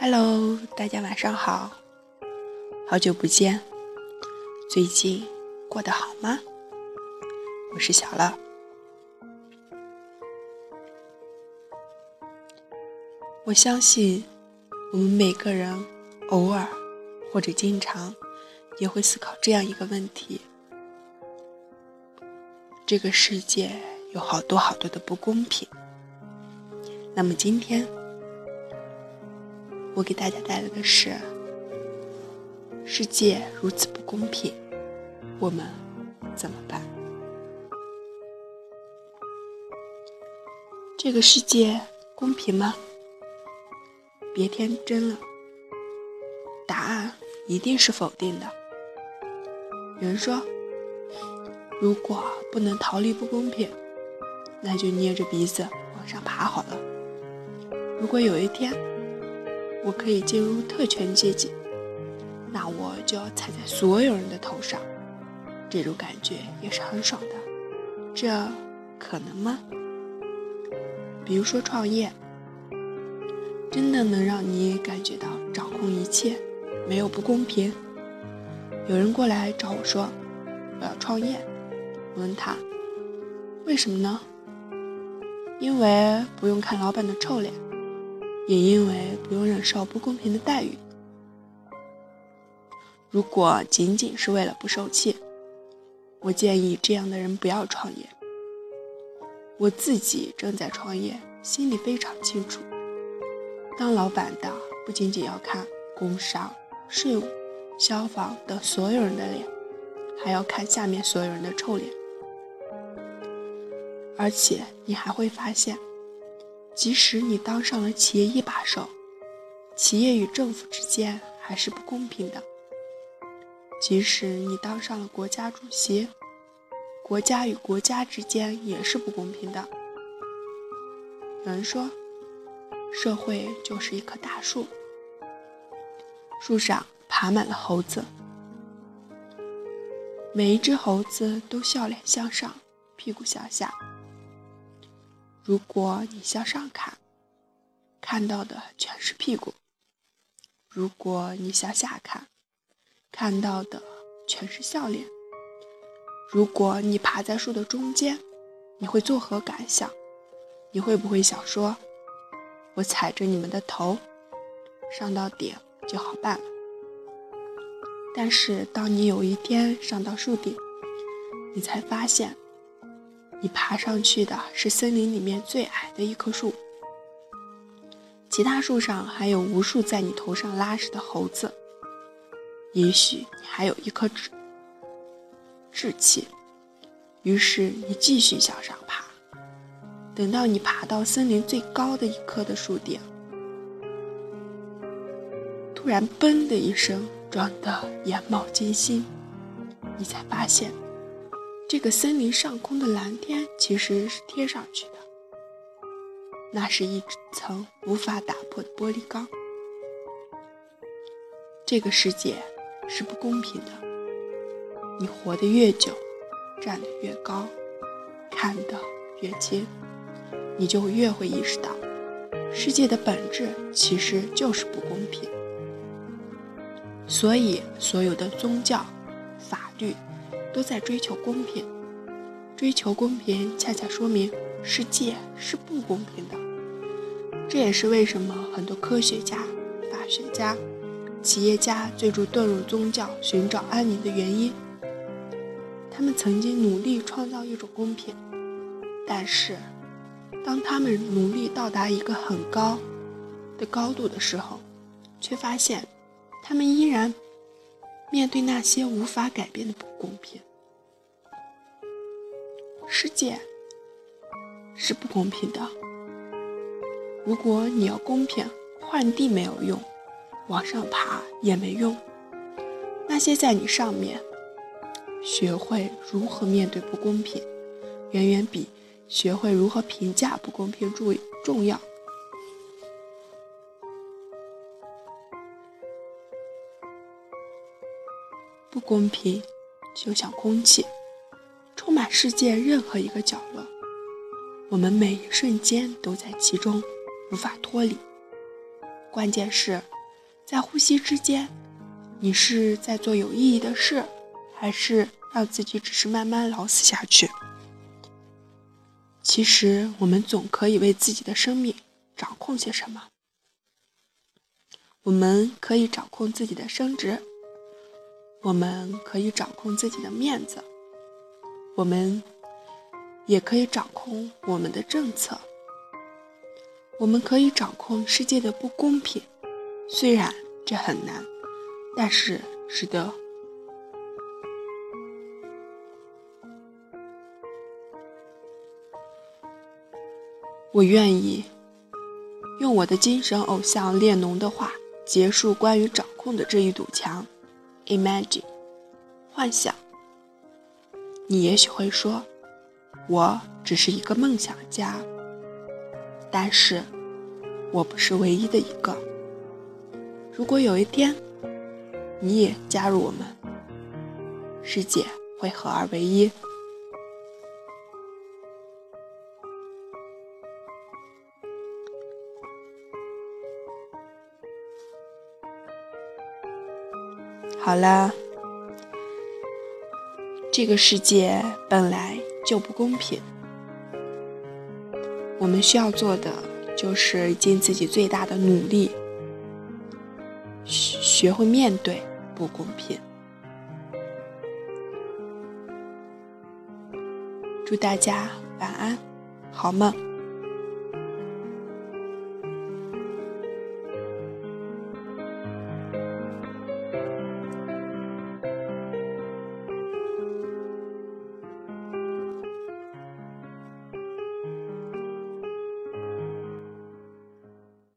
Hello，大家晚上好，好久不见，最近过得好吗？我是小乐。我相信，我们每个人偶尔或者经常也会思考这样一个问题：这个世界有好多好多的不公平。那么今天，我给大家带来的是：世界如此不公平，我们怎么办？这个世界公平吗？别天真了，答案一定是否定的。有人说，如果不能逃离不公平，那就捏着鼻子往上爬好了。如果有一天我可以进入特权阶级，那我就要踩在所有人的头上，这种感觉也是很爽的。这可能吗？比如说创业，真的能让你感觉到掌控一切，没有不公平？有人过来找我说我要创业，我问他为什么呢？因为不用看老板的臭脸。也因为不用忍受不公平的待遇。如果仅仅是为了不受气，我建议这样的人不要创业。我自己正在创业，心里非常清楚，当老板的不仅仅要看工商、税务、消防等所有人的脸，还要看下面所有人的臭脸，而且你还会发现。即使你当上了企业一把手，企业与政府之间还是不公平的；即使你当上了国家主席，国家与国家之间也是不公平的。有人说，社会就是一棵大树，树上爬满了猴子，每一只猴子都笑脸向上，屁股向下。如果你向上看，看到的全是屁股；如果你向下看，看到的全是笑脸。如果你爬在树的中间，你会作何感想？你会不会想说：“我踩着你们的头，上到顶就好办了？”但是，当你有一天上到树顶，你才发现。你爬上去的是森林里面最矮的一棵树，其他树上还有无数在你头上拉屎的猴子。也许你还有一颗志志气，于是你继续向上爬。等到你爬到森林最高的一棵的树顶，突然“嘣”的一声，撞得眼冒金星，你才发现。这个森林上空的蓝天其实是贴上去的，那是一层无法打破的玻璃钢。这个世界是不公平的，你活得越久，站得越高，看得越清，你就越会意识到，世界的本质其实就是不公平。所以，所有的宗教、法律。都在追求公平，追求公平恰恰说明世界是不公平的。这也是为什么很多科学家、法学家、企业家最终遁入宗教，寻找安宁的原因。他们曾经努力创造一种公平，但是当他们努力到达一个很高的高度的时候，却发现他们依然。面对那些无法改变的不公平，世界是不公平的。如果你要公平，换地没有用，往上爬也没用。那些在你上面，学会如何面对不公平，远远比学会如何评价不公平重重要。不公平，就像空气，世界任何一个角落。我们每一瞬间都在其中，无法脱离。关键是在呼吸之间，你是在做有意义的事，还是让自己只是慢慢老死下去？其实，我们总可以为自己的生命掌控些什么。我们可以掌控自己的升职，我们可以掌控自己的面子，我们也可以掌控我们的政策。我们可以掌控世界的不公平，虽然这很难，但是值得。我愿意用我的精神偶像列侬的话结束关于掌控的这一堵墙。Imagine，幻想。你也许会说，我只是一个梦想家，但是我不是唯一的一个。如果有一天你也加入我们，世界会合二为一。好了，这个世界本来就不公平，我们需要做的就是尽自己最大的努力，学会面对不公平。祝大家晚安，好梦。